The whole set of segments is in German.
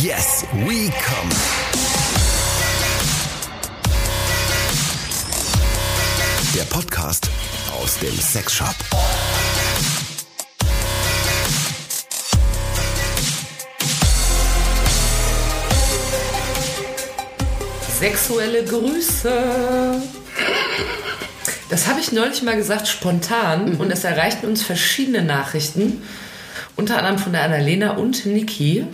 Yes, we come. Der Podcast aus dem Sexshop. Sexuelle Grüße. Das habe ich neulich mal gesagt, spontan. Und es erreichten uns verschiedene Nachrichten. Unter anderem von der Annalena und Niki.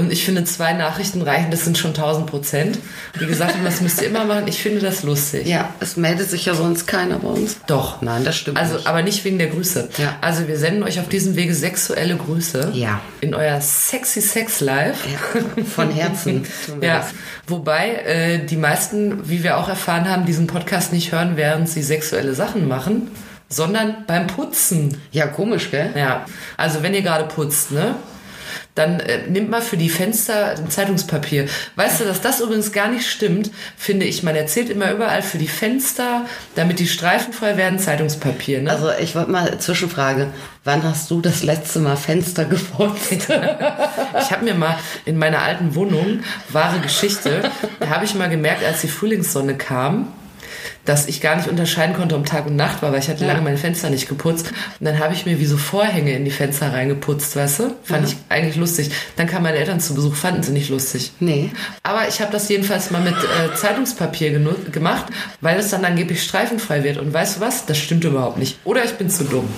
Und ich finde, zwei Nachrichten reichen, das sind schon 1000 Prozent. Die gesagt haben, das müsst ihr immer machen. Ich finde das lustig. Ja, es meldet sich ja sonst keiner bei uns. Doch. Nein, das stimmt Also, nicht. aber nicht wegen der Grüße. Ja. Also, wir senden euch auf diesem Wege sexuelle Grüße. Ja. In euer sexy Sex Live. Ja, von Herzen Ja, das. wobei äh, die meisten, wie wir auch erfahren haben, diesen Podcast nicht hören, während sie sexuelle Sachen machen, sondern beim Putzen. Ja, komisch, gell? Ja, also wenn ihr gerade putzt, ne? Dann äh, nimmt mal für die Fenster ein Zeitungspapier. Weißt du, dass das übrigens gar nicht stimmt, finde ich. Man erzählt immer überall für die Fenster, damit die Streifen frei werden, Zeitungspapier. Ne? Also ich wollte mal Zwischenfrage. Wann hast du das letzte Mal Fenster geputzt? Ich habe mir mal in meiner alten Wohnung, wahre Geschichte, da habe ich mal gemerkt, als die Frühlingssonne kam, dass ich gar nicht unterscheiden konnte, ob Tag und Nacht war, weil ich hatte lange meine Fenster nicht geputzt. Und dann habe ich mir wie so Vorhänge in die Fenster reingeputzt, weißt du? Fand ich eigentlich lustig. Dann kamen meine Eltern zu Besuch, fanden sie nicht lustig. Nee. Aber ich habe das jedenfalls mal mit äh, Zeitungspapier gemacht, weil es dann angeblich streifenfrei wird. Und weißt du was? Das stimmt überhaupt nicht. Oder ich bin zu dumm.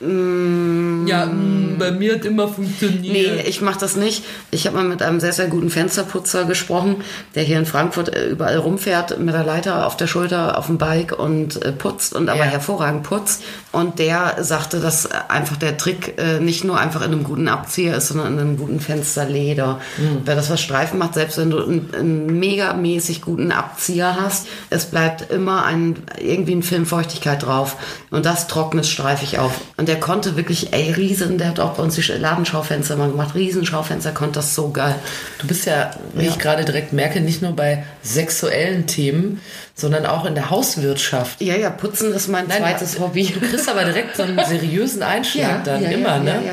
Ja, mm, bei mir hat immer funktioniert. Nee, ich mache das nicht. Ich habe mal mit einem sehr, sehr guten Fensterputzer gesprochen, der hier in Frankfurt äh, überall rumfährt mit der Leiter auf der Schulter auf dem Bike und äh, putzt und aber Ja. hervorragend putzt. Und der sagte, dass äh, einfach der Trick nicht nur einfach in einem guten Abzieher ist, sondern in einem guten Fensterleder. Wer das was Streifen macht, selbst wenn du einen, einen megamäßig guten Abzieher hast, es bleibt immer ein, irgendwie ein Film Feuchtigkeit drauf. Und das trocknet streifig auf. Und der konnte wirklich, ey, riesen, der hat auch bei uns die Ladenschaufenster mal gemacht, Riesenschaufenster, konnte das so geil. Du bist ja, wie Ja. ich gerade direkt merke, nicht nur bei sexuellen Themen, sondern auch in der Hauswirtschaft. Ja, ja, putzen ist mein Nein, zweites ja, Hobby. Du kriegst aber direkt so einen seriösen Einschlag dann ja, immer, ja, ne? Ja, ja,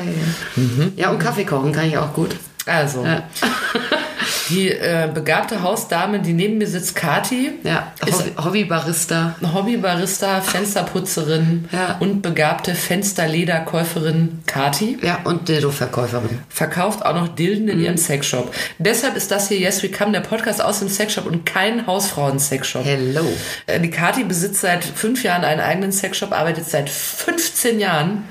ja. ja, und Kaffee kochen kann ich auch gut. Also, Ja. die äh, begabte Hausdame, die neben mir sitzt, Kati, Ja, ist Hobby, Hobbybarista. Hobbybarista, Fensterputzerin Ja. und begabte Fensterlederkäuferin Kati. Ja, und Dildo-Verkäuferin. Verkauft auch noch Dilden in ihrem Sexshop. Deshalb ist das hier Yes We Come, der Podcast aus dem Sexshop und kein Hausfrauen-Sexshop. Hello. Äh, Die Kati besitzt seit fünf Jahren einen eigenen Sexshop, arbeitet seit 15 Jahren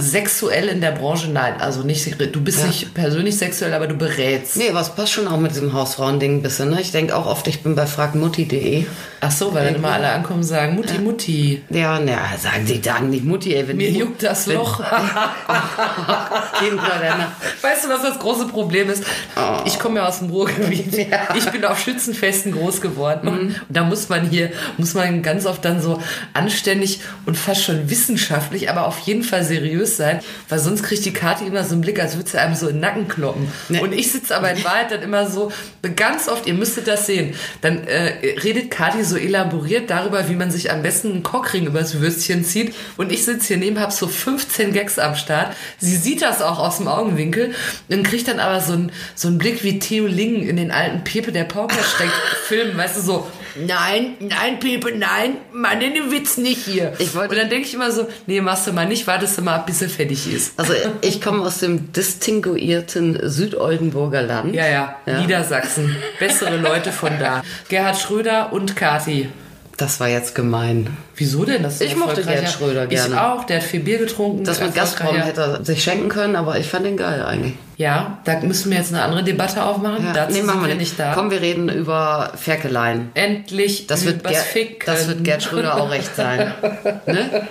sexuell in der Branche. Nein, also nicht, du bist Ja. nicht persönlich sexuell, aber du berätst. Nee, was passt schon auch mit diesem Hausfrauen-Ding ein bisschen, ne? Ich denke auch oft, ich bin bei fragmutti.de. Ach so, weil dann immer alle ankommen und sagen, Mutti, Mutti, Ja, na, sagen sie dann nicht Mutti, ey, wenn mir die- juckt das wenn- Loch. Kinder, Nacht. Weißt du, was das große Problem ist? Ich komme ja aus dem Ruhrgebiet. Ja. Ich bin auf Schützenfesten groß geworden. Und da muss man hier, muss man ganz oft dann so anständig und fast schon wissenschaftlich, aber auf jeden Fall seriös sein, weil sonst kriegt die Karte immer so einen Blick, als würde sie einem so in den Nacken kloppen. Ne. Und ich sitze aber in Wahrheit dann immer so, ganz oft, ihr müsstet das sehen, dann äh, redet Kati so elaboriert darüber, wie man sich am besten einen Cockring übers Würstchen zieht. Und ich sitze hier neben, hab so 15 Gags am Start. Sie sieht das auch aus dem Augenwinkel und kriegt dann aber so einen, so einen Blick wie Theo Lingen in den alten Pepe der Pauker steckt Film, weißt du, so, nein, nein, Pepe, nein, mach den Witz nicht hier. Ich wollte- und dann denke ich immer so, nee, machst du mal nicht, wartest du mal ab, bis er fertig ist. Also ich komme aus dem distinguierten Südoldenburger Land. Ja, ja, Ja. Niedersachsen. Bessere Leute von da. Gerhard Schröder und Kati. Das war jetzt gemein. Wieso denn? Das Ich mochte. Gerhard Schröder gerne. Ich auch, der hat viel Bier getrunken. Das mit Gazprom erfolgreicher. hätte er sich schenken können, aber ich fand den geil eigentlich. Ja, da müssen wir jetzt eine andere Debatte aufmachen. Ja, Dazu nee, machen sind wir nicht da. Komm, wir reden über Ferkeleien. Endlich Das wird, Ger Ficken. das wird Gerd Schröder auch recht sein. ne?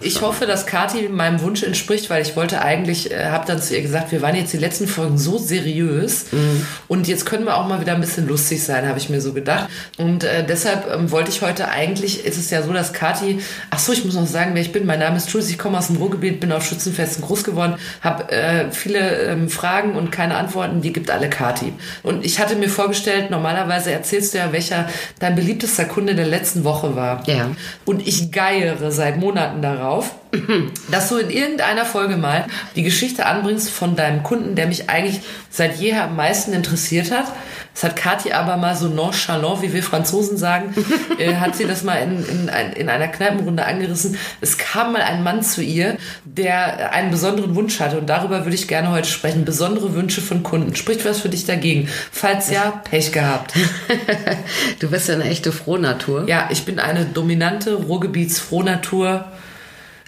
Ich hoffe, dass Kati meinem Wunsch entspricht, weil ich wollte eigentlich, äh, habe dann zu ihr gesagt, wir waren jetzt die letzten Folgen so seriös Mhm. und jetzt können wir auch mal wieder ein bisschen lustig sein, habe ich mir so gedacht. Und äh, deshalb ähm, wollte ich heute eigentlich, ist es ja so, dass Kati, ach so, ich muss noch sagen, wer ich bin. Mein Name ist Jules, ich komme aus dem Ruhrgebiet, bin auf Schützenfesten groß geworden, habe äh, viele ähm, Fragen und keine Antworten, die gibt alle Kati. Und ich hatte mir vorgestellt, normalerweise erzählst du ja, welcher dein beliebtester Kunde der letzten Woche war. Ja. Und ich geiere seit Monaten darauf, dass du in irgendeiner Folge mal die Geschichte anbringst von deinem Kunden, der mich eigentlich seit jeher am meisten interessiert hat. Das hat Kathi aber mal so nonchalant, wie wir Franzosen sagen, äh, hat sie das mal in, in, in einer Kneipenrunde angerissen. Es kam mal ein Mann zu ihr, der einen besonderen Wunsch hatte und darüber würde ich gerne heute sprechen. Besondere Wünsche von Kunden. Spricht was für dich dagegen? Falls ja, Pech gehabt. Du bist ja eine echte Frohnatur. Ja, ich bin eine dominante Ruhrgebietsfrohnatur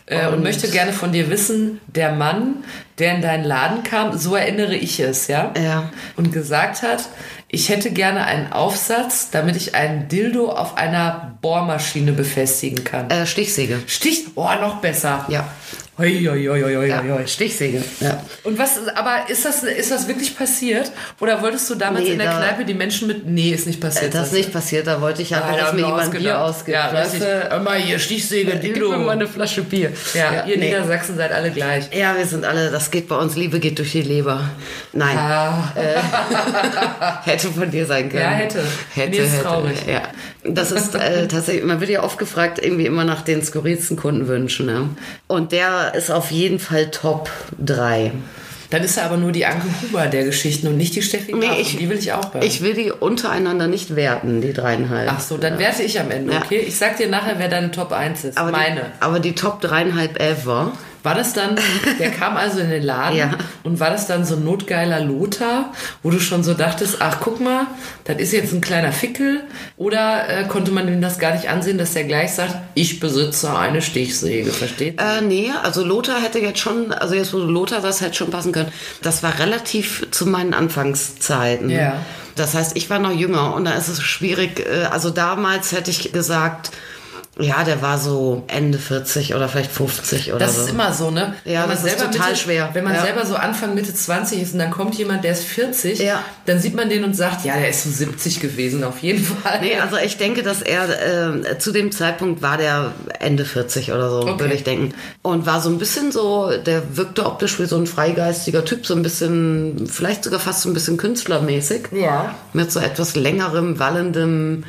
äh, und, Und- möchte gerne von dir wissen, der Mann, der in deinen Laden kam, so erinnere ich es, ja? Ja. Und gesagt hat, ich hätte gerne einen Aufsatz, damit ich einen Dildo auf einer Bohrmaschine befestigen kann. Äh, Stichsäge. Stich, oh, noch besser. Ja. Hoi, hoi, hoi, hoi, ja. hoi. Stichsäge. Ja. Und was, aber ist das, ist das wirklich passiert? Oder wolltest du damals Nee, in der da- Kneipe die Menschen mit, nee, ist nicht passiert. Das ist nicht passiert, da wollte ich einfach, dass mir jemand Bier ausgibt. Ja, weißt du? Mal hier, Stichsäge, Gib Dildo. mir mal eine Flasche Bier. Ja, ihr nee. Niedersachsen seid alle gleich. Ja, wir sind alle, das geht bei uns, Liebe geht durch die Leber. Nein, Ah, hätte von dir sein können. Ja, hätte. Hätte, Mir ist hätte. traurig. Ja. Das ist äh, tatsächlich, man wird ja oft gefragt, irgendwie immer nach den skurrilsten Kundenwünschen. Ne? Und der ist auf jeden Fall Top 3. dann ist er aber nur die Anke Huber der Geschichten und nicht die Steffi Graf. Nee, ich- die will ich auch bei. Ich will die untereinander nicht werten, die dreieinhalb. Ach so, dann werte ich am Ende, Ja. okay? Ich sag dir nachher, wer deine Top 1 ist. aber Meine. Die, aber die Top dreieinhalb ever. War das dann, der kam also in den Laden Ja. und war das dann so ein notgeiler Lothar, wo du schon so dachtest, ach guck mal, das ist jetzt ein kleiner Fickel? Oder äh, konnte man ihm das gar nicht ansehen, dass der gleich sagt, ich besitze eine Stichsäge, versteht? Äh, nee, also Lothar hätte jetzt schon, also jetzt wo du Lothar das hätte schon passen können. Das war relativ zu meinen Anfangszeiten. Ja. Das heißt, ich war noch jünger und da ist es schwierig. äh, Also damals hätte ich gesagt, ja, der war so Ende 40 oder vielleicht 50 oder Das so. ist immer so, ne? Ja, Wenn das ist total Mitte, schwer. Wenn man Ja. selber so Anfang Mitte 20 ist und dann kommt jemand, der ist 40, Ja. dann sieht man den und sagt, ja, der ist so 70 gewesen, auf jeden Fall. Nee, also ich denke, dass er äh, zu dem Zeitpunkt war der Ende 40 oder so, Okay. würde ich denken. Und war so ein bisschen so, der wirkte optisch wie so ein freigeistiger Typ, so ein bisschen, vielleicht sogar fast so ein bisschen künstlermäßig. Ja. Mit so etwas längerem, wallendem,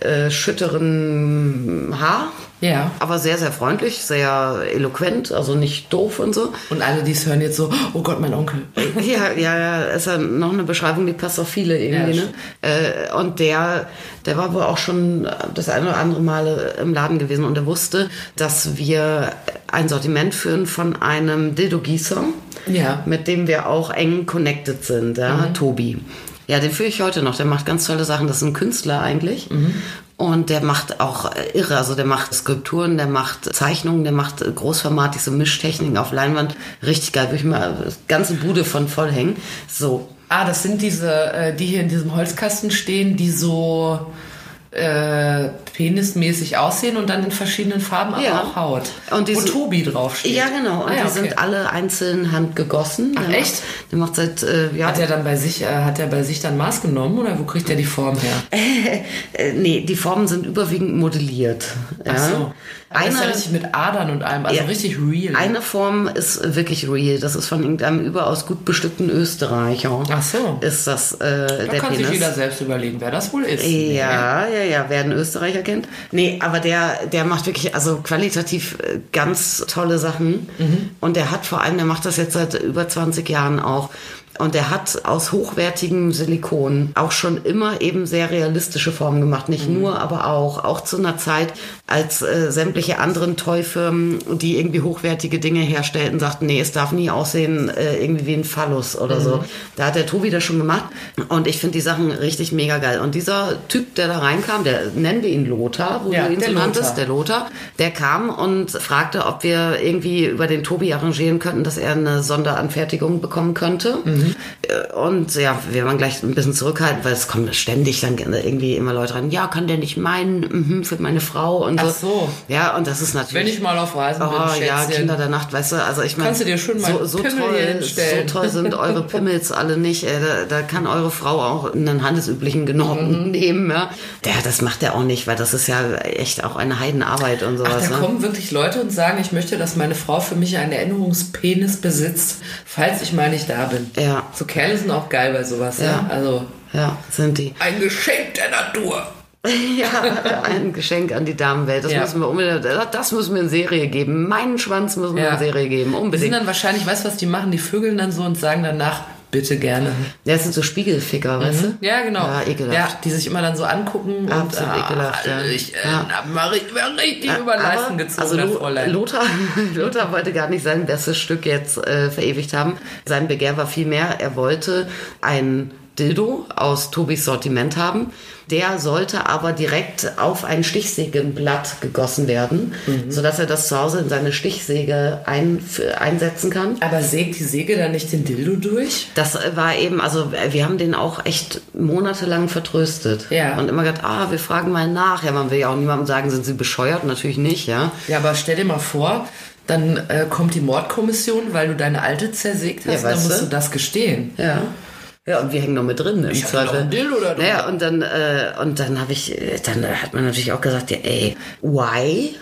äh, schütteren Haar. Ja. Aber sehr, sehr freundlich, sehr eloquent, also nicht doof und so. Und alle, die es hören, jetzt so, oh Gott, mein Onkel. Ja, ja, ja, ist ja noch eine Beschreibung, die passt auf viele irgendwie, Ja, ne? Äh, und der, der war wohl auch schon das eine oder andere Mal im Laden gewesen und er wusste, dass wir ein Sortiment führen von einem Dildo-Gießer, Ja. mit dem wir auch eng connected sind, ja, Tobi. Ja, den führe ich heute noch. Der macht ganz tolle Sachen. Das ist ein Künstler eigentlich. Und der macht auch äh, irre. Also der macht Skulpturen, der macht Zeichnungen, der macht äh, großformatig so Mischtechniken auf Leinwand. Richtig geil. Würde ich mal das ganze Bude von voll hängen. So. Ah, das sind diese, äh, die hier in diesem Holzkasten stehen, die so äh, penismäßig aussehen und dann in verschiedenen Farben aber Ja. auch Haut. Und diese- Wo Tobi draufsteht. Ja, genau. Und Ah, ja, die okay. sind alle einzeln handgegossen. Ach, der echt? Macht, der macht seit, äh, ja, Hat er dann bei sich, äh, hat er bei sich dann Maß genommen oder wo kriegt er die Form her? äh, nee, die Formen sind überwiegend modelliert. Ja. Ach so. Aber das ist ja Eine- richtig mit Adern und allem, also Ja. richtig real. Eine Form ist wirklich real. Das ist von irgendeinem überaus gut bestückten Österreicher. Ach so. Ist das äh, da der kann sich Penis? jeder selbst überlegen, wer das wohl ist. Ja, ja, ja, wer einen Österreicher kennt. Nee, aber der, der macht wirklich, also qualitativ äh, ganz tolle Sachen. Mhm. Und der hat vor allem, der macht das jetzt seit über 20 Jahren auch. Und der hat aus hochwertigem Silikon auch schon immer eben sehr realistische Formen gemacht. Nicht Mhm. nur, aber auch. Auch zu einer Zeit, als äh, sämtliche anderen Toyfirmen, die irgendwie hochwertige Dinge herstellten, sagten, nee, es darf nie aussehen äh, irgendwie wie ein Phallus oder Mhm. so. Da hat der Tobi das schon gemacht. Und ich finde die Sachen richtig mega geil. Und dieser Typ, der da reinkam, der nennen wir ihn Lothar, wo Ja, du ihn so nanntest, der Lothar, der kam und fragte, ob wir irgendwie über den Tobi arrangieren könnten, dass er eine Sonderanfertigung bekommen könnte. Mhm. Äh, Und ja, wir waren gleich ein bisschen zurückhaltend, weil es kommen ständig dann irgendwie immer Leute rein, ja, kann der nicht meinen, mhm, für meine Frau und Ach so. so. Ja, und das ist natürlich. Wenn ich mal auf Reisen bin, Oh ja, Schätzchen. Kinder der Nacht, weißt du, also ich meine, Kannst du dir schön mal so, so, Pimmel toll, so toll sind eure Pimmels alle nicht. Äh, da, da kann eure Frau auch einen handelsüblichen genommen nehmen. Ja. ja, das macht er auch nicht, weil das ist ja echt auch eine Heidenarbeit und Ach, sowas. da ne? kommen wirklich Leute und sagen, ich möchte, dass meine Frau für mich einen Erinnerungspenis besitzt, falls ich mal nicht da bin. Ja. So Kerle sind auch geil bei sowas, ja. Ja. Also Ja, sind die. ein Geschenk der Natur. ja, ein Geschenk an die Damenwelt. Das Ja. müssen wir unbedingt, das müssen wir in Serie geben. Meinen Schwanz müssen wir Ja. in Serie geben, Die sind unbedingt. dann wahrscheinlich, weißt du, was die machen? Die vögeln dann so und sagen danach, bitte gerne. Ja, das sind so Spiegelficker, weißt du? Ja, genau. Ja, ekelhaft. Ja, die sich immer dann so angucken Absolut und ekelhaft, ja. Ich äh, Ja. mal richtig, über Leisten Aber, gezogen, also Lo-. Lothar, Lothar wollte gar nicht sein bestes Stück jetzt äh, verewigt haben. Sein Begehr war viel mehr, er wollte ein Dildo aus Tobis Sortiment haben. Der sollte aber direkt auf ein Stichsägenblatt gegossen werden, Mhm. sodass er das zu Hause in seine Stichsäge ein, einsetzen kann. Aber sägt die Säge dann nicht den Dildo durch? Das war eben, also wir haben den auch echt monatelang vertröstet. Ja. Und immer gedacht, ah, wir fragen mal nach. Ja, man will ja auch niemandem sagen, sind sie bescheuert? Natürlich nicht, ja. Ja, aber stell dir mal vor, dann äh, kommt die Mordkommission, weil du deine alte zersägt hast, Ja, dann musst du? du das gestehen. Ja. Ja, und wir hängen noch mit drin im Ich noch Zweifel. Dildo da drin. Naja, und dann, äh, und dann habe ich, dann hat man natürlich auch gesagt, ja, ey, why?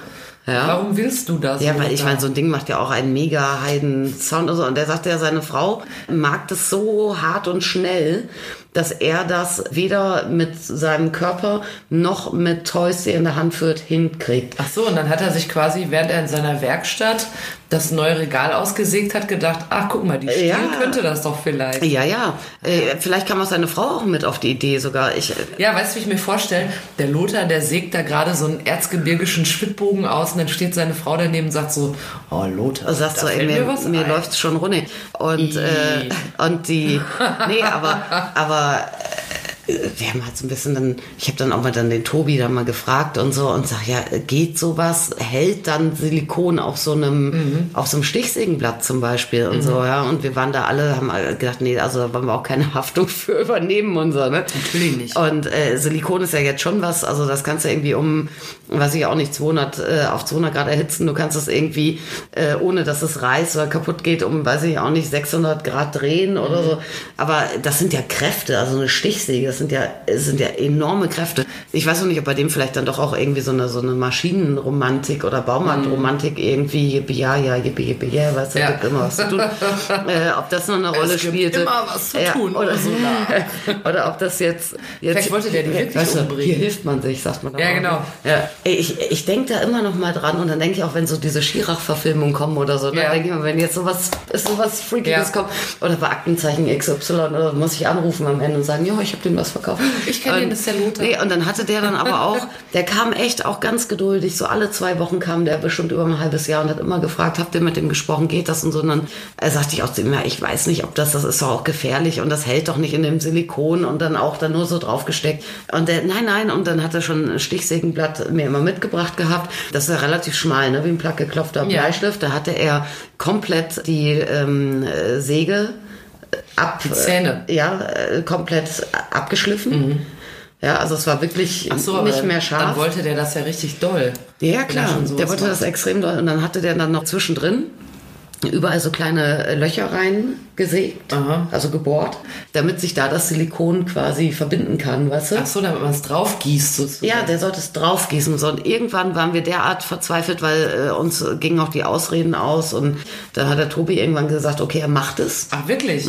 Ja. Warum willst du das? Ja, weil ich meine, so ein Ding macht ja auch einen mega Heiden-Sound und so. Und der sagte ja, seine Frau mag das so hart und schnell, dass er das weder mit seinem Körper noch mit Toys, die er in der Hand führt, hinkriegt. Ach so, und dann hat er sich quasi, während er in seiner Werkstatt das neue Regal ausgesägt hat, gedacht, ach guck mal, die Stiel Ja. könnte das doch vielleicht. Ja, ja. Äh, vielleicht kam auch seine Frau auch mit auf die Idee sogar. Ich, äh, Ja, weißt du, wie ich mir vorstelle? Der Lothar, der sägt da gerade so einen erzgebirgischen Schwittbogen aus und dann steht seine Frau daneben und sagt so, oh Lothar, da so, ey, mir, mir ein. läuft's schon runter. Und, äh, und die, nee, aber, aber äh, wir haben halt so ein bisschen dann, ich habe dann auch mal dann den Tobi dann mal gefragt und so und sag, ja, geht sowas, hält dann Silikon auf so einem, Mhm. auf so einem Stichsägenblatt zum Beispiel und so, ja. Und wir waren da alle, haben gedacht, nee, also da wollen wir auch keine Haftung für übernehmen und so, ne? Natürlich nicht. Und äh, Silikon ist ja jetzt schon was, also das kannst du irgendwie um, weiß ich auch nicht, 200 äh, auf 200 Grad erhitzen. Du kannst es irgendwie, äh, ohne dass es reißt oder kaputt geht, um, weiß ich auch nicht, 600 Grad drehen oder so. Aber das sind ja Kräfte, also eine Stichsäge, das sind ja, es sind ja enorme Kräfte. Ich weiß noch nicht, ob bei dem vielleicht dann doch auch irgendwie so eine, so eine Maschinenromantik oder Baumarktromantik irgendwie, yippie, ja, ja, yippie, yippie, ja, weißt du, Ja. gibt immer was zu tun. äh, ob das noch eine Rolle gibt spielte. immer was zu Ja, tun, oder, Ursula. oder ob das jetzt, jetzt Vielleicht wollte der die wirklich weißt du, umbringen. Hier hilft man sich, sagt man. Ja, genau. Ja. Ich ich denke da immer noch mal dran und dann denke ich auch, wenn so diese Schirach-Verfilmungen kommen oder so, dann Ja. denke ich mir, wenn jetzt sowas, sowas Freakiges Ja. kommt oder bei Aktenzeichen XY oder muss ich anrufen am Ende und sagen, ja, ich habe dem was verkauft. Ich kenn den, das ist der Lothar. Nee, und dann hatte der dann aber auch, der kam echt auch ganz geduldig, so alle zwei Wochen kam der bestimmt über ein halbes Jahr und hat immer gefragt, habt ihr mit dem gesprochen, geht das und so. Und dann äh, sagte ich auch zu ihm, ja, ich weiß nicht, ob das, das ist doch auch gefährlich und das hält doch nicht in dem Silikon und dann auch dann nur so draufgesteckt. Und der, nein, nein, und dann hat er schon ein Stichsägenblatt mir immer mitgebracht gehabt. Das ist ja relativ schmal, ne, wie ein plattgeklopfter Ja. Bleistift. Da hatte er komplett die ähm, äh, Säge ab. Die Zähne. Äh, ja, äh, komplett abgeschliffen. Ja, also es war wirklich so, nicht mehr Dann scharf. wollte der das ja richtig doll. Ja, klar. Der wollte das extrem doll. Und dann hatte der dann noch zwischendrin überall so kleine äh, Löcher reingesägt, Aha. also gebohrt, damit sich da das Silikon quasi verbinden kann, weißt du? Ach so, damit man es drauf gießt sozusagen. Ja, der sollte es draufgießen. So. Und irgendwann waren wir derart verzweifelt, weil äh, uns gingen auch die Ausreden aus. Und da hat der Tobi irgendwann gesagt, okay, er macht es. Ach, wirklich?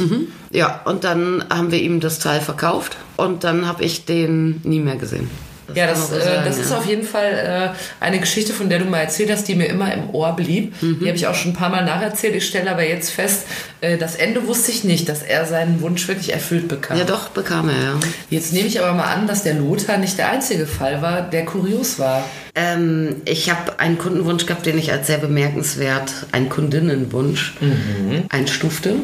Ja, und dann haben wir ihm das Teil verkauft. Und dann habe ich den nie mehr gesehen. Ja, kann das, so äh, sagen, das ist ja. auf jeden Fall äh, eine Geschichte, von der du mal erzählt hast, die mir immer im Ohr blieb. Mhm. Die habe ich auch schon ein paar Mal nacherzählt. Ich stelle aber jetzt fest, äh, das Ende wusste ich nicht, dass er seinen Wunsch wirklich erfüllt bekam. Ja, doch, bekam er, ja. Jetzt nehme ich aber mal an, dass der Lothar nicht der einzige Fall war, der kurios war. Ähm, ich habe einen Kundenwunsch gehabt, den ich als sehr bemerkenswert, einen Kundinnenwunsch einstufte,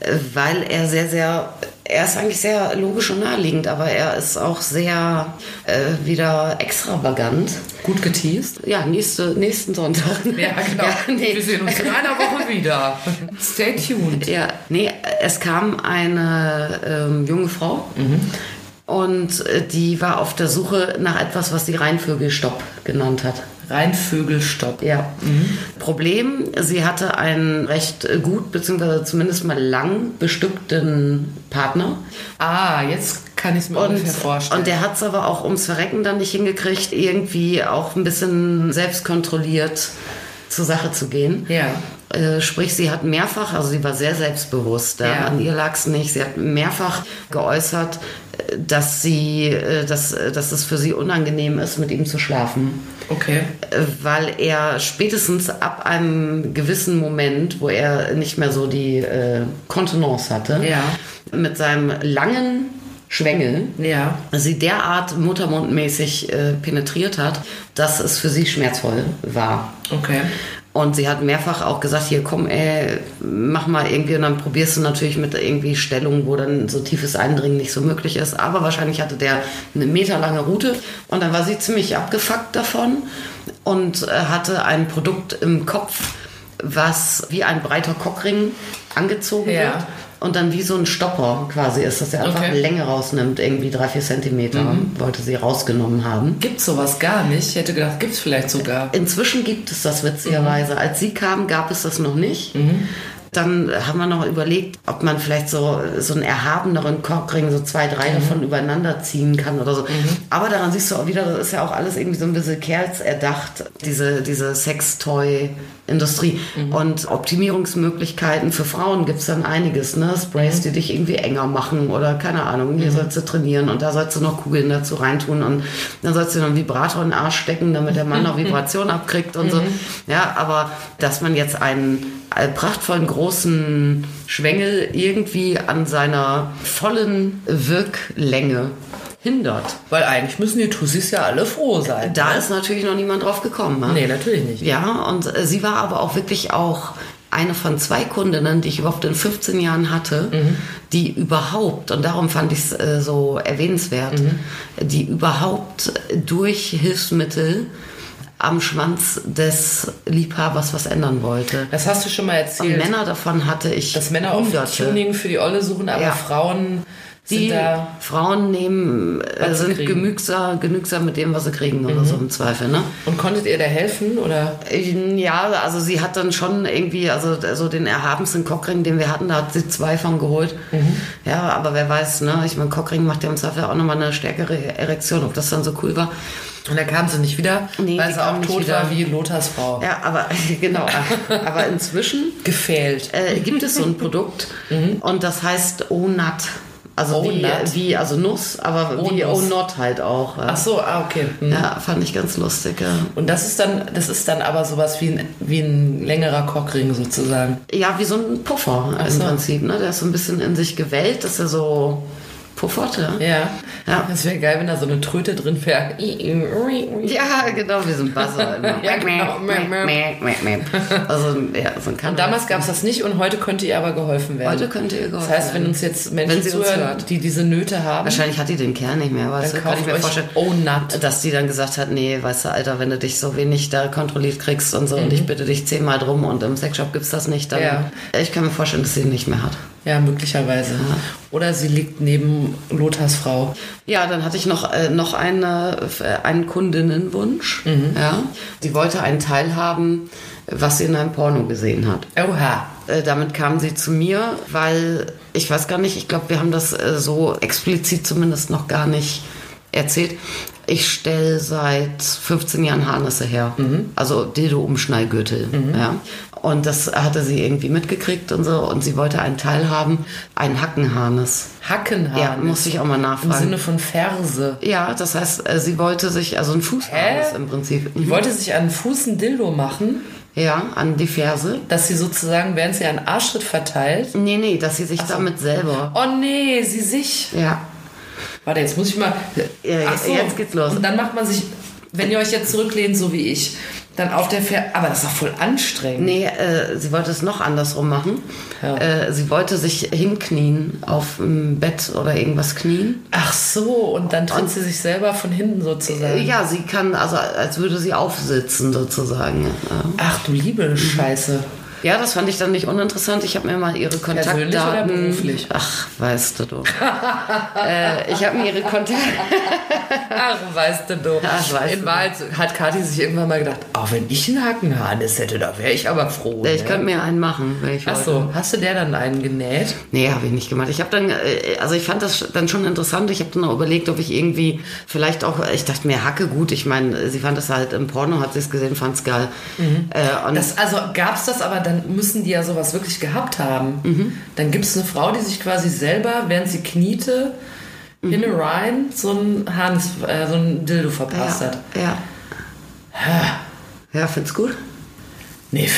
äh, weil er sehr, sehr, er ist eigentlich sehr logisch und naheliegend, aber er ist auch sehr äh, wieder extravagant. Gut geteased. Ja, nächste, nächsten Sonntag. Ja, genau. Ja, nee. Wir sehen uns in einer Woche wieder. Stay tuned. Ja, nee, es kam eine ähm, junge Frau und äh, die war auf der Suche nach etwas, was die Rheinvögelstopp genannt hat. Rheinvögelstopp. Ja. Problem, sie hatte einen recht gut, beziehungsweise zumindest mal lang bestückten Partner. Ah, jetzt kann ich es mir Und, ungefähr vorstellen. und der hat es aber auch ums Verrecken dann nicht hingekriegt, irgendwie auch ein bisschen selbstkontrolliert zur Sache zu gehen. Ja. Äh, sprich, sie hat mehrfach, also sie war sehr selbstbewusst, ja. An ihr lag es nicht, sie hat mehrfach geäußert, äh, dass sie, äh, dass, dass es für sie unangenehm ist, mit ihm zu schlafen. Okay. Weil er spätestens ab einem gewissen Moment, wo er nicht mehr so die äh, Kontenance hatte, Ja. mit seinem langen Schwengel Ja. sie derart muttermundmäßig äh, penetriert hat, dass es für sie schmerzvoll war. Okay. Und sie hat mehrfach auch gesagt, hier komm, ey, mach mal irgendwie. Und dann probierst du natürlich mit irgendwie Stellungen, wo dann so tiefes Eindringen nicht so möglich ist. Aber wahrscheinlich hatte der eine meterlange Route. Und dann war sie ziemlich abgefuckt davon und äh, hatte ein Produkt im Kopf, was wie ein breiter Cockring angezogen Ja. wird. Und dann wie so ein Stopper quasi ist, dass er einfach Okay. Länge rausnimmt, irgendwie drei, vier Zentimeter, wollte sie rausgenommen haben. Gibt's sowas gar nicht? Ich hätte gedacht, gibt's vielleicht sogar. Inzwischen gibt es das witzigerweise. Als sie kam, gab es das noch nicht. Dann haben wir noch überlegt, ob man vielleicht so, so einen erhabeneren Cockring, so zwei, drei davon übereinander ziehen kann oder so. Aber daran siehst du auch wieder, das ist ja auch alles irgendwie so ein bisschen kerlserdacht, diese, diese Sextoy-Industrie. Und Optimierungsmöglichkeiten für Frauen gibt es dann einiges, ne? Sprays, die dich irgendwie enger machen oder keine Ahnung, hier sollst du trainieren und da sollst du noch Kugeln dazu reintun und dann sollst du noch einen Vibrator in den Arsch stecken, damit der Mann noch Vibration abkriegt und so. Ja, aber dass man jetzt einen prachtvollen großen Schwengel irgendwie an seiner vollen Wirklänge hindert. Weil eigentlich müssen die Tussis ja alle froh sein. Da ist natürlich noch niemand drauf gekommen. Ne? Nee, natürlich nicht. Ja, und äh, sie war aber auch wirklich auch eine von zwei Kundinnen, die ich überhaupt in 15 Jahren hatte, die überhaupt, und darum fand ich es äh, so erwähnenswert, die überhaupt durch Hilfsmittel am Schwanz des Liebhabers was ändern wollte. Das hast du schon mal Und erzählt. Männer davon hatte ich dass Männer hunderte. Tuning für die Olle suchen, aber Ja. Frauen sind Die da. Frauen nehmen, äh, sind genügsam, genügsam mit dem, was sie kriegen oder so im Zweifel. Ne? Und konntet ihr da helfen? Oder? Ja, also sie hat dann schon irgendwie, also so den erhabensten Cockring, den wir hatten, da hat sie zwei von geholt. Mhm. Ja, aber wer weiß, ne? Ich meine, Cockring macht ja im Zweifel auch nochmal eine stärkere Erektion, ob das dann so cool war. Und da kam sie nicht wieder, Nee, weil sie auch tot wieder. war wie Lothars Frau. Ja, aber genau. aber inzwischen Gefehlt. äh, gibt es so ein Produkt und das heißt O-Nut. Also Oh wie, Nut? wie, also Nuss, aber Oh wie Nuss. O-Not halt auch. Ja. Ach so, ah, okay. Mhm. Ja, fand ich ganz lustig. Ja. Und das ist dann, das ist dann aber sowas wie ein, wie ein längerer Cockring sozusagen. Ja, wie so ein Puffer im so. Prinzip. Ne? Der ist so ein bisschen in sich gewellt, dass er so puffert. Ja, Ja. Das wäre geil, wenn da so eine Tröte drin wäre. ja genau, wie so ein Buzzer. Ja, genau. also ja, so ein Und damals gab es das nicht und heute könnte ihr aber geholfen werden. Heute könnte ihr geholfen Das heißt, wenn werden. uns jetzt Menschen zuhören, die diese Nöte haben, Wahrscheinlich hat die den Kerl nicht mehr, dann du? Kann ich mir vorstellen. Oh Nut. Dass die dann gesagt hat, nee, weißt du, Alter, wenn du dich so wenig da kontrolliert kriegst und so und ich bitte dich zehnmal drum und im Sexshop gibt's das nicht, dann Ja. ich kann mir vorstellen, dass sie ihn nicht mehr hat. Ja, möglicherweise. Oder sie liegt neben Lothars Frau. Ja, dann hatte ich noch, äh, noch eine, äh, einen Kundinnenwunsch. Ja. Sie wollte einen Teil haben, was sie in einem Porno gesehen hat. Oha. Äh, damit kam sie zu mir, weil ich weiß gar nicht, ich glaube, wir haben das äh, so explizit zumindest noch gar nicht erzählt. Ich stelle seit 15 Jahren Harnisse her. Also Dildo-Umschnallgürtel. Ja. Und das hatte sie irgendwie mitgekriegt und so. Und sie wollte einen Teil haben, einen Hackenharnis. Hackenhaar. Ja, musste ich auch mal Im nachfragen. Sinne von Ferse. Ja, das heißt, äh, sie wollte sich, also ein Fußharnis Hä? im Prinzip. Die wollte sich an den Fuß ein Dildo machen, Ja, an die Ferse. dass sie sozusagen, während sie einen Arschtritt verteilt. Nee, nee, dass sie sich damit selber. Oh nee, sie sich. Ja. Warte, jetzt muss ich mal. Ja, Ach jetzt geht's los. Und dann macht man sich, wenn ihr euch jetzt zurücklehnt, so wie ich, dann auf der Fer Aber das ist doch voll anstrengend. Nee, äh, sie wollte es noch andersrum machen. Ja. Äh, sie wollte sich hinknien, auf dem Bett oder irgendwas knien. Ach so, und dann tritt sie sich selber von hinten sozusagen. ja, sie kann, also als würde sie aufsitzen sozusagen. Ja. Ach du liebe Scheiße. Ja, das fand ich dann nicht uninteressant. Ich habe mir mal ihre Kontaktdaten. Persönlich oder beruflich? Ach, weißt du doch. äh, ich habe mir ihre Kontaktdaten. Ach, weißt du doch. Ach, weißt In Wahrheit hat Kathi sich irgendwann mal gedacht, oh, wenn ich einen Hackenharnis hätte, da wäre ich aber froh. Ich ne? könnte mir einen machen, wenn ich Ach wollte. so, hast du der dann einen genäht? Nee, habe ich nicht gemacht. Ich habe dann, äh, also ich fand das dann schon interessant. Ich habe dann auch überlegt, ob ich irgendwie vielleicht auch, ich dachte mir, Hacke gut. Ich meine, sie fand das halt im Porno, hat sie es gesehen, fand es geil. Äh, und Das, also gab es das, aber dann müssen die ja sowas wirklich gehabt haben. Mhm. Dann gibt es eine Frau, die sich quasi selber, während sie kniete, Mhm. in Ryan so ein Harnis, äh, so ein Dildo verpasst ja, hat. ja. Ja, find's gut. Nee,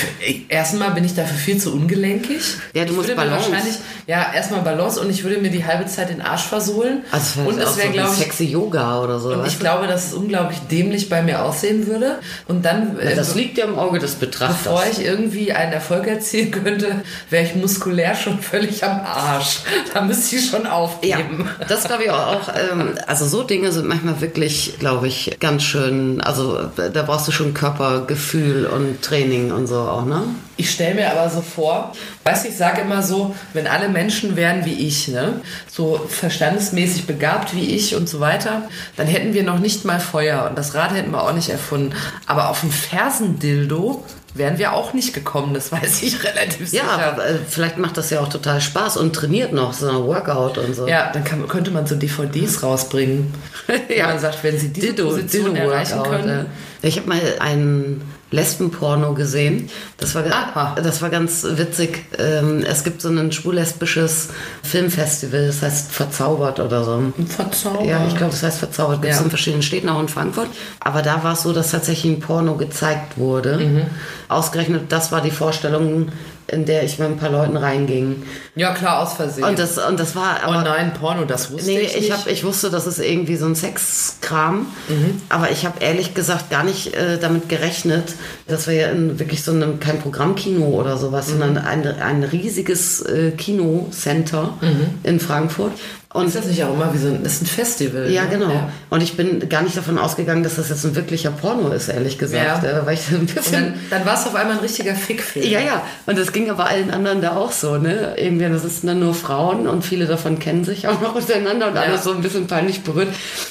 erstmal bin ich dafür viel zu ungelenkig. Ja, du ich musst Balance. wahrscheinlich, ja, erstmal Balance und ich würde mir die halbe Zeit den Arsch versohlen. Also und es wäre, so glaube ich, sexy Yoga oder so. und ich du? glaube, dass es unglaublich dämlich bei mir aussehen würde. Und dann, äh, das liegt ja im Auge des Betrachters. bevor ich irgendwie einen Erfolg erzielen könnte, wäre ich muskulär schon völlig am Arsch. Da müsste ich schon Ja, aufgeben. das glaube ich auch. auch ähm, also so Dinge sind manchmal wirklich, glaube ich, ganz schön. Also da brauchst du schon Körpergefühl und Training und so auch, ne? Ich stelle mir aber so vor, weißt du, ich sage immer so, wenn alle Menschen wären wie ich, ne, so verstandesmäßig begabt wie ich und so weiter, dann hätten wir noch nicht mal Feuer und das Rad hätten wir auch nicht erfunden. Aber auf ein Fersendildo wären wir auch nicht gekommen, das weiß ich relativ Ja, sicher. aber, äh, vielleicht macht das ja auch total Spaß und trainiert noch so ein Workout und so. Ja, dann kann, könnte man so DVDs rausbringen. ja. Man sagt, wenn sie diese Position erreichen Workout, können. ja. Ich habe mal einen Lesbenporno gesehen. Das war, Aha. das war ganz witzig. Ähm, Es gibt so ein schwul-lesbisches Filmfestival, das heißt Verzaubert oder so. Verzaubert. Ja, ich glaube, das heißt Verzaubert. Gibt es Ja. in verschiedenen Städten, auch in Frankfurt. Aber da war es so, dass tatsächlich ein Porno gezeigt wurde. Mhm. Ausgerechnet, das war die Vorstellung, in der ich mit ein paar Leuten reinging. Ja, klar, aus Versehen. Und das, und das war oh aber... nein, Porno, das wusste Nee, ich nicht. ich, hab, ich wusste, das ist irgendwie so ein Sexkram, Mhm. aber ich habe ehrlich gesagt gar nicht äh, damit gerechnet, dass wir ja in wirklich so einem, kein Programmkino oder sowas, Mhm. sondern ein, ein riesiges äh, Kinocenter Mhm. in Frankfurt. Und ist das nicht auch immer wie so ein, das ist ein Festival? ja, ne? genau. Ja. Und ich bin gar nicht davon ausgegangen, dass das jetzt ein wirklicher Porno ist, ehrlich gesagt. Ja. äh, Weil ich ein Und bisschen dann, dann war es auf einmal ein richtiger Fickfilm. ja, ja. Und das ging aber allen anderen da auch so, ne? Irgendwie, das sind dann nur Frauen und viele davon kennen sich auch noch untereinander und Ja. alles so ein bisschen peinlich berührt.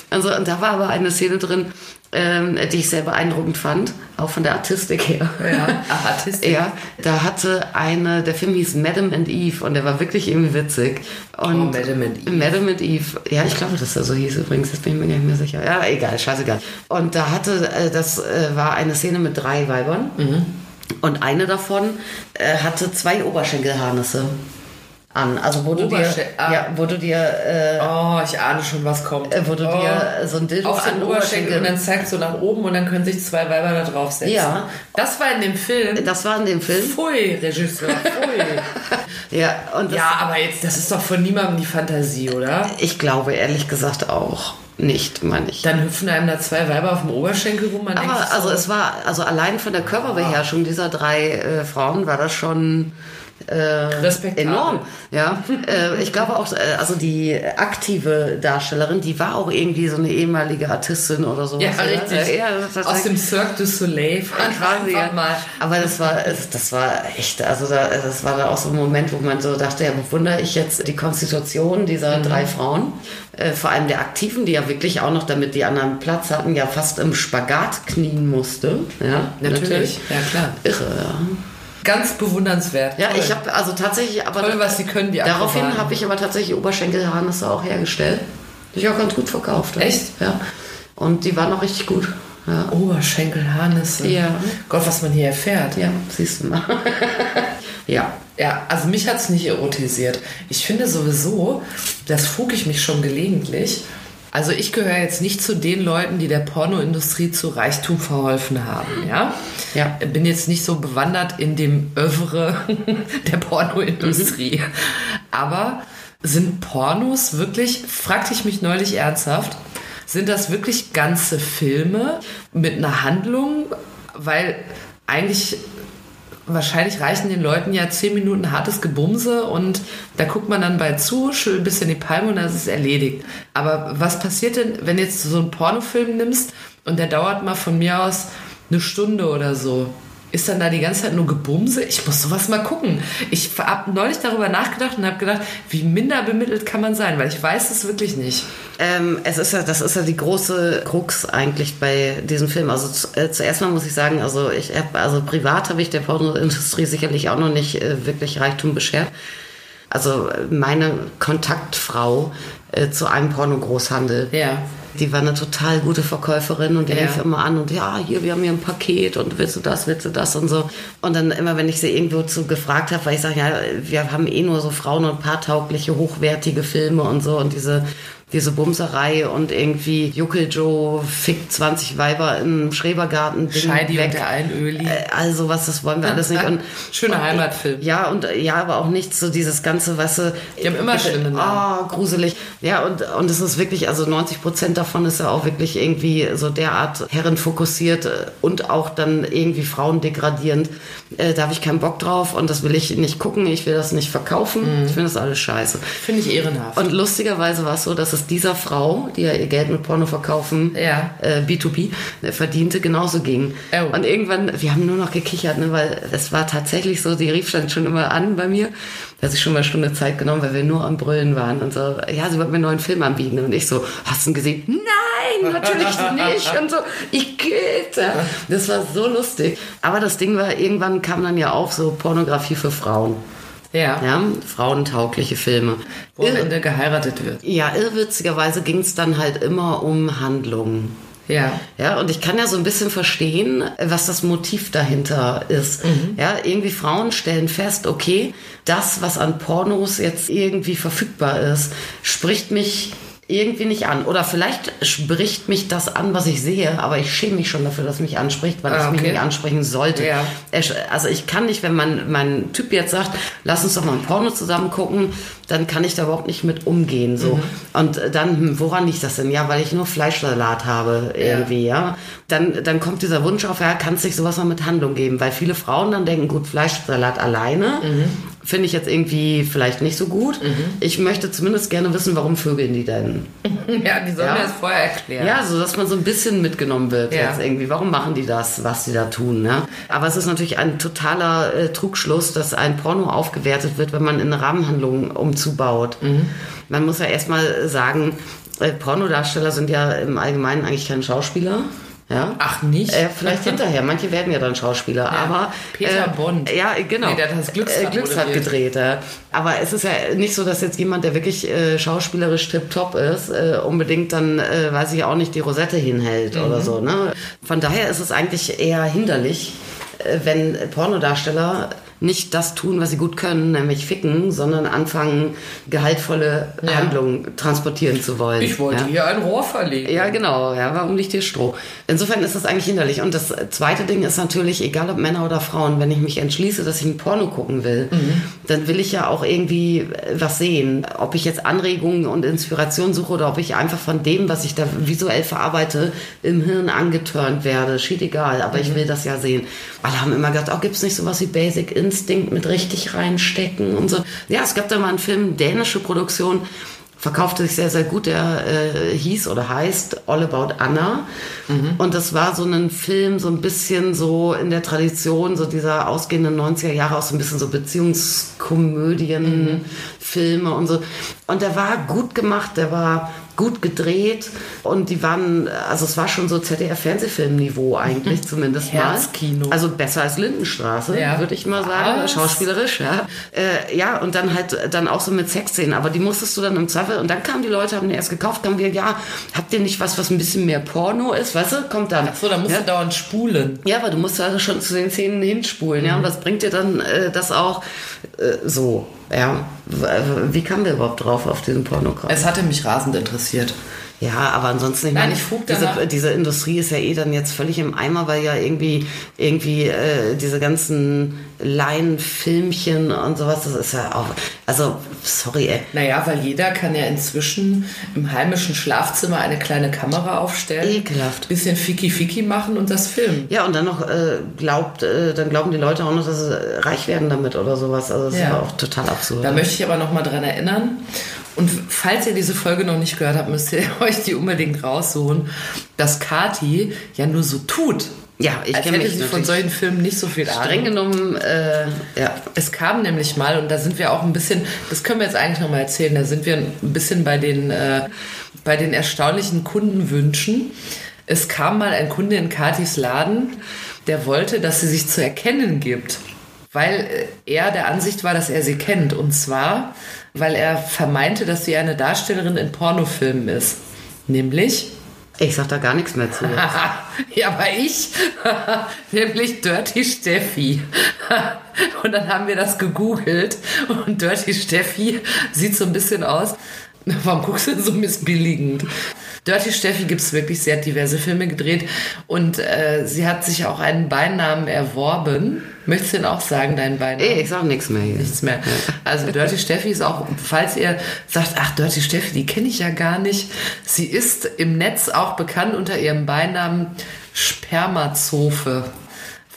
Also, und da war aber eine Szene drin, ähm, die ich sehr beeindruckend fand, auch von der Artistik her. Ja, Artistik. Ja, da hatte eine, der Film hieß Madame and Eve und der war wirklich irgendwie witzig. Und Oh, Madame and Eve. Madame and Eve. Ja, ich glaube, dass er so hieß übrigens, das bin ich mir gar nicht mehr sicher. Ja, egal, scheißegal. Und da hatte, äh, das äh, war eine Szene mit drei Weibern. Mhm. Und eine davon äh, hatte zwei Oberschenkelharnisse an. Also wo du dir, ah. ja, wo du dir, äh, Oh, ich ahne schon, was kommt. äh, wo du oh. dir so ein Dildo auf den Oberschenkel und dann zeigt so nach oben und dann können sich zwei Weiber da draufsetzen. Ja. Das war in dem Film. Das war in dem Film. Pfui, Regisseur, pfui. Ja, und das, ja, aber jetzt, das ist doch von niemandem die Fantasie, oder? ich glaube ehrlich gesagt auch nicht, meine ich. Dann hüpfen einem da zwei Weiber auf dem Oberschenkel rum. Man denkt Aber so, also es war, also allein von der Körperbeherrschung dieser drei äh, Frauen war das schon äh, enorm. Ja, äh, ich glaube auch, äh, also die aktive Darstellerin, die war auch irgendwie so eine ehemalige Artistin oder so. Ja, richtig. Äh, ja, Aus dem Cirque du Soleil. quasi, ja. Mal. Aber das war, das war echt, also da, das war da auch so ein Moment, wo man so dachte, ja, bewundere ich jetzt die Konstitution Mhm. dieser drei Frauen, äh, vor allem der Aktiven, die ja wirklich auch noch, damit die anderen Platz hatten, ja fast im Spagat knien musste. Ja, Natürlich. Ja, klar. Irre, ja. Ganz bewundernswert. Ja, Toll. ich habe also tatsächlich, aber Toll, was sie können, die daraufhin habe ich aber tatsächlich Oberschenkelharnisse auch hergestellt, die ich auch ganz gut verkauft. habe. Echt? Ja. Und die waren auch richtig gut. Ja, Oberschenkel, Harnisse. Ja. Gott, was man hier erfährt. ja siehst du mal. ja. Ja, also mich hat es nicht erotisiert. Ich finde sowieso, das frug ich mich schon gelegentlich. Also ich gehöre jetzt nicht zu den Leuten, die der Pornoindustrie zu Reichtum verholfen haben, ja? Ja. Bin jetzt nicht so bewandert in dem Övre der Pornoindustrie. Aber sind Pornos wirklich, fragte ich mich neulich ernsthaft, sind das wirklich ganze Filme mit einer Handlung? Weil eigentlich wahrscheinlich reichen den Leuten ja zehn Minuten hartes Gebumse und da guckt man dann bei zu, schön ein bisschen die Palme und dann ist es erledigt. Aber was passiert denn, wenn jetzt so einen Pornofilm nimmst und der dauert mal von mir aus eine Stunde oder so? Ist dann da die ganze Zeit nur Gebumse. Ich muss sowas mal gucken. Ich habe neulich darüber nachgedacht und habe gedacht, wie minder bemittelt kann man sein, weil ich weiß es wirklich nicht. Ähm, es ist ja, das ist ja die große Krux eigentlich bei diesem Film. Also zu, äh, zuerst mal muss ich sagen, also ich hab, also privat habe ich der Pornoindustrie sicherlich auch noch nicht äh, wirklich Reichtum beschert. Also meine Kontaktfrau äh, zu einem Pornogroßhandel. Ja. Die war eine total gute Verkäuferin und die Ja. rief immer an und ja, hier, wir haben hier ein Paket und willst du das, willst du das und so. Und dann immer, wenn ich sie irgendwo zu gefragt habe, weil ich sage, ja, wir haben eh nur so Frauen- und paartaugliche, hochwertige Filme und so und diese diese Bumserei und irgendwie Juckel Joe fickt 20 Weiber im Schrebergarten. Scheidi weg. und der Einöli. Äh, Also was, das wollen wir alles nicht. Und, Schöner und, Heimatfilm. Ja, und äh, ja, aber auch nicht so dieses ganze, was du. Die haben immer schlimme Namen. Ah, gruselig. Ja, und, und es ist wirklich, also 90 Prozent davon ist ja auch wirklich irgendwie so derart herrenfokussiert äh, und auch dann irgendwie Frauen degradierend. Äh, da habe ich keinen Bock drauf und das will ich nicht gucken, ich will das nicht verkaufen. Mhm. Ich finde das alles scheiße. Finde ich ehrenhaft. Und lustigerweise war es so, dass es dieser Frau, die ja ihr Geld mit Porno verkaufen, Ja. äh, B2B, äh, verdiente, genauso ging. Oh. Und irgendwann, wir haben nur noch gekichert, ne, weil es war tatsächlich so, die rief dann schon immer an bei mir, da hat sich schon mal eine Stunde Zeit genommen, weil wir nur am Brüllen waren und so, ja, sie wollte mir einen neuen Film anbieten und ich so, hast du ihn gesehen? Nein, natürlich nicht und so, ich geht. Das war so lustig. Aber das Ding war, irgendwann kam dann ja auf so Pornografie für Frauen. Ja. Ja, frauentaugliche Filme. Wo am Ende geheiratet wird. ja, irrwitzigerweise ging es dann halt immer um Handlungen. Ja. Ja, und ich kann ja so ein bisschen verstehen, was das Motiv dahinter ist. Ja, irgendwie Frauen stellen fest, okay, das, was an Pornos jetzt irgendwie verfügbar ist, spricht mich irgendwie nicht an. Oder vielleicht spricht mich das an, was ich sehe, aber ich schäme mich schon dafür, dass es mich anspricht, weil Ah, es mich okay. nicht ansprechen sollte. Ja. Also ich kann nicht, wenn mein, mein Typ jetzt sagt, lass uns doch mal ein Porno zusammen gucken, dann kann ich da überhaupt nicht mit umgehen. So. Und dann, hm, woran liegt das denn? Ja, weil ich nur Fleischsalat habe irgendwie, ja. Dann, dann kommt dieser Wunsch auf, ja, kann es nicht sowas mal mit Handlung geben? Weil viele Frauen dann denken, gut, Fleischsalat alleine finde ich jetzt irgendwie vielleicht nicht so gut. Ich möchte zumindest gerne wissen, warum vögeln die denn? Ja, die sollen Ja. mir das vorher erklären. Ja, so dass man so ein bisschen mitgenommen wird Ja. jetzt irgendwie. Warum machen die das, was sie da tun? Ne? Aber es ist natürlich ein totaler äh, Trugschluss, dass ein Porno aufgewertet wird, wenn man in eine Rahmenhandlung umzubaut. Mhm. Man muss ja erstmal sagen, äh, Pornodarsteller sind ja im Allgemeinen eigentlich keine Schauspieler. Ja? Ach, nicht? Äh, vielleicht hinterher. Manche werden ja dann Schauspieler, aber Peter Bond. Ja, genau. Nee, der hat das Glücksrad äh, Glücksrad gedreht. Ja. Aber es ist ja nicht so, dass jetzt jemand, der wirklich äh, schauspielerisch tipptopp ist, äh, unbedingt dann, äh, weiß ich auch nicht, die Rosette hinhält oder so. Ne? Von daher ist es eigentlich eher hinderlich, äh, wenn Pornodarsteller nicht das tun, was sie gut können, nämlich ficken, sondern anfangen, gehaltvolle Ja. Handlungen transportieren zu wollen. Ich wollte ja? hier ein Rohr verlegen. Ja, genau. Ja, warum liegt hier Stroh? Insofern ist das eigentlich hinderlich. Und das zweite Ding ist natürlich, egal ob Männer oder Frauen, wenn ich mich entschließe, dass ich ein Porno gucken will, dann will ich ja auch irgendwie äh, was sehen. Ob ich jetzt Anregungen und Inspiration suche oder ob ich einfach von dem, was ich da visuell verarbeite, im Hirn angeturnt werde. Schied egal, aber ich will das ja sehen. Alle haben immer gedacht, oh, gibt's nicht sowas wie Basic Instinct mit richtig reinstecken und so. Ja, es gab da mal einen Film, dänische Produktion, verkaufte sich sehr, sehr gut. Der äh, hieß oder heißt All About Anna. Und das war so ein Film, so ein bisschen so in der Tradition so dieser ausgehenden 90er Jahre, auch so ein bisschen so Beziehungskomödien, Filme und so. Und der war gut gemacht, der war gut gedreht und die waren, also es war schon so ZDF-Fernsehfilmniveau eigentlich zumindest mal. Herzkino. Also besser als Lindenstraße, Ja. würde ich mal sagen. Was? Schauspielerisch, ja. Äh, ja, und dann halt dann auch so mit Sexszenen. Aber die musstest du dann im Zweifel, und dann kamen die Leute, haben die erst gekauft, kamen wir, ja, habt ihr nicht was, was ein bisschen mehr Porno ist, weißt du? Kommt dann. Ach so, da musst ja? du dauernd spulen. Ja, aber du musst also schon zu den Szenen hinspulen, ja. Und was bringt dir dann äh, das auch äh, so? Ja. Wie kamen wir überhaupt drauf auf diesen Pornokram? Es hatte mich rasend interessiert. Ja, aber ansonsten, ich Nein, meine, ich diese, diese Industrie ist ja eh dann jetzt völlig im Eimer, weil ja irgendwie, irgendwie äh, diese ganzen Laienfilmchen und sowas, das ist ja auch, also, sorry, ey. Naja, weil jeder kann ja inzwischen im heimischen Schlafzimmer eine kleine Kamera aufstellen. Ekelhaft. Bisschen Fiki-Fiki machen und das filmen. Ja, und dann noch äh, glaubt, äh, dann glauben die Leute auch noch, dass sie reich werden damit oder sowas. Also das Ja. ist ja auch total absurd. Da möchte ich aber noch mal dran erinnern. Und falls ihr diese Folge noch nicht gehört habt, müsst ihr euch die unbedingt raussuchen, dass Kati ja nur so tut, Ja, ich kenne mich sie von solchen Filmen nicht so viel streng Ahnung. genommen, äh, ja. Es kam nämlich mal, und da sind wir auch ein bisschen, das können wir jetzt eigentlich nochmal erzählen, da sind wir ein bisschen bei den, äh, bei den erstaunlichen Kundenwünschen. Es kam mal ein Kunde in Katis Laden, der wollte, dass sie sich zu erkennen gibt, weil äh, er der Ansicht war, dass er sie kennt. Und zwar, weil er vermeinte, dass sie eine Darstellerin in Pornofilmen ist. Nämlich Ich sag da gar nichts mehr zu. ja, aber ich, nämlich Dirty Steffi. Und dann haben wir das gegoogelt und Dirty Steffi sieht so ein bisschen aus. Warum guckst du denn so missbilligend? Dirty Steffi gibt es wirklich, sie hat diverse Filme gedreht und äh, sie hat sich auch einen Beinamen erworben. Möchtest du denn auch sagen, deinen Beinamen? Ey, ich sag nichts mehr hier. nichts mehr. Also Dirty Steffi ist auch, falls ihr sagt, ach Dirty Steffi, die kenne ich ja gar nicht. Sie ist im Netz auch bekannt unter ihrem Beinamen Spermazofe.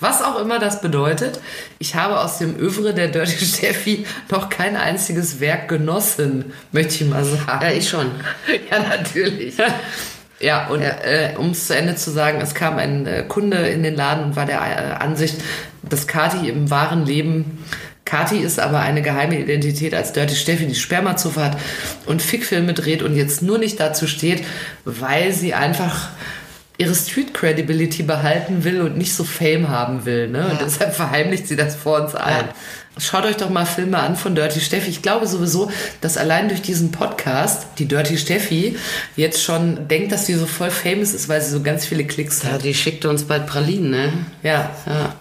Was auch immer das bedeutet. Ich habe aus dem Övre der Dirty Steffi noch kein einziges Werk genossen, möchte ich mal sagen. Ja, ich schon. Ja, natürlich. Ja, und Äh, um es zu Ende zu sagen, es kam ein äh, Kunde in den Laden und war der äh, Ansicht, dass Kati im wahren Leben, Kati ist aber eine geheime Identität als Dirty Steffi, die Spermazofe hat und Fickfilme dreht und jetzt nur nicht dazu steht, weil sie einfach ihre Street Credibility behalten will und nicht so Fame haben will. Ne? Und Ja. deshalb verheimlicht sie das vor uns allen. Schaut euch doch mal Filme an von Dirty Steffi. Ich glaube sowieso, dass allein durch diesen Podcast die Dirty Steffi jetzt schon denkt, dass sie so voll famous ist, weil sie so ganz viele Klicks Ja, hat. die schickte uns bald Pralinen, ne? Ja,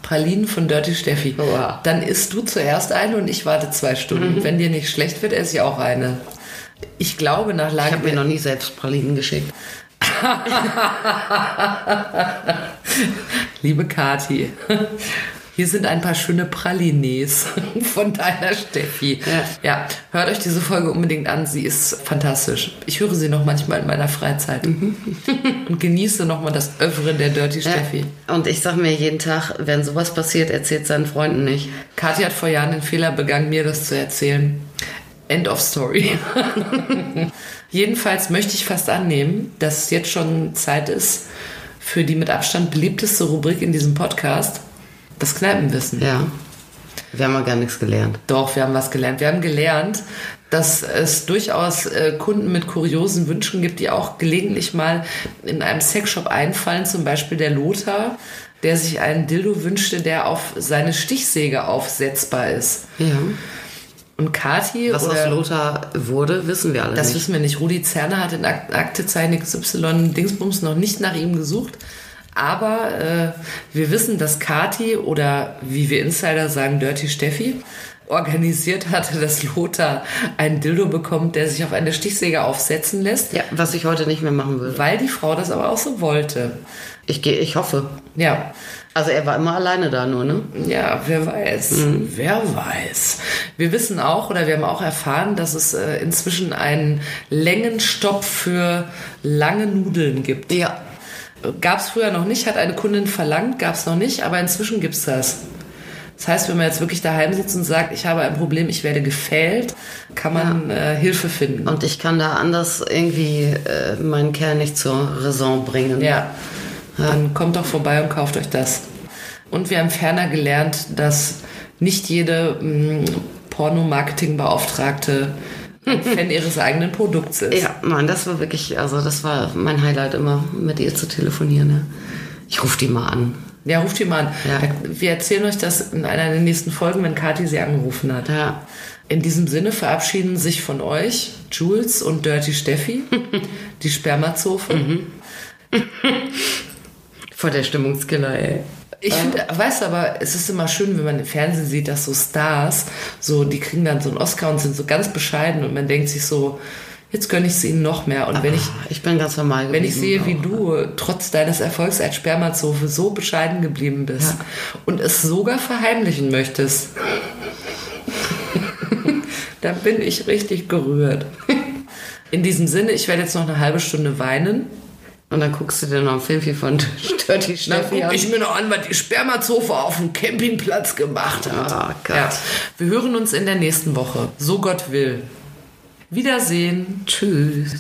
Pralinen von Dirty Steffi. Oha. Dann isst du zuerst eine und ich warte zwei Stunden. Wenn dir nicht schlecht wird, esse ich auch eine. Ich glaube nach Ich Lage habe mir noch nie selbst Pralinen geschickt. Liebe Kati, hier sind ein paar schöne Pralines von deiner Steffi. Ja. ja, hört euch diese Folge unbedingt an. Sie ist fantastisch. Ich höre sie noch manchmal in meiner Freizeit und genieße nochmal das Övre der Dirty Steffi. Ja. Und ich sag mir jeden Tag, wenn sowas passiert, erzählt seinen Freunden nicht. Kathi hat vor Jahren den Fehler begangen, mir das zu erzählen. End of story. Jedenfalls möchte ich fast annehmen, dass es jetzt schon Zeit ist für die mit Abstand beliebteste Rubrik in diesem Podcast, das Kneipenwissen. Ja. Wir haben ja gar nichts gelernt. Doch, wir haben was gelernt. Wir haben gelernt, dass es durchaus äh, Kunden mit kuriosen Wünschen gibt, die auch gelegentlich mal in einem Sexshop einfallen, zum Beispiel der Lothar, der sich einen Dildo wünschte, der auf seine Stichsäge aufsetzbar ist. Ja. Und Kati Was oder aus Lothar wurde, wissen wir alle das nicht. wissen wir nicht. Rudi Zerner hat in Ak- Aktezeichen XY Dingsbums noch nicht nach ihm gesucht. Aber äh, wir wissen, dass Kati oder wie wir Insider sagen, Dirty Steffi organisiert hatte, dass Lothar einen Dildo bekommt, der sich auf eine Stichsäge aufsetzen lässt, Ja, was ich heute nicht mehr machen würde. weil die Frau das aber auch so wollte. Ich gehe, ich hoffe. Ja, Also er war immer alleine da nur, ne? Ja, wer weiß. Wer weiß. Wir wissen auch oder wir haben auch erfahren, dass es äh, inzwischen einen Längenstopp für lange Nudeln gibt. Ja. Gab es früher noch nicht, hat eine Kundin verlangt, gab es noch nicht, aber inzwischen gibt's das. Das heißt, wenn man jetzt wirklich daheim sitzt und sagt, ich habe ein Problem, ich werde gefällt, kann man äh, Hilfe finden. Und ich kann da anders irgendwie äh, meinen Kerl nicht zur Raison bringen. Ja. Dann kommt doch vorbei und kauft euch das. Und wir haben ferner gelernt, dass nicht jede mh, Pornomarketingbeauftragte ein Fan ihres eigenen Produkts ist. Ja, Mann, das war wirklich, also das war mein Highlight immer, mit ihr zu telefonieren. Ja. Ich rufe die mal an. Ja, ruft die mal an. Ja. Wir erzählen euch das in einer der nächsten Folgen, wenn Kathi sie angerufen hat. Ja. In diesem Sinne verabschieden sich von euch Jules und Dirty Steffi, die Spermazofe. Vor der Stimmungskiller, ey. Ich finde, weißt du, aber es ist immer schön, wenn man im Fernsehen sieht, dass so Stars, so, die kriegen dann so einen Oscar und sind so ganz bescheiden und man denkt sich so, jetzt gönne ich es ihnen noch mehr. Und wenn ich, Ich bin ganz normal wenn ich sehe, geblieben wie du trotz deines Erfolgs als Spermazofe so bescheiden geblieben bist und es sogar verheimlichen möchtest, dann bin ich richtig gerührt. In diesem Sinne, ich werde jetzt noch eine halbe Stunde weinen. Und dann guckst du dir noch ein Filmchen von Dirty Dann Steffi gucke an. ich mir noch an, was die Spermazofe auf dem Campingplatz gemacht hat. Oh Gott. Ja. Wir hören uns in der nächsten Woche. So Gott will. Wiedersehen. Tschüss.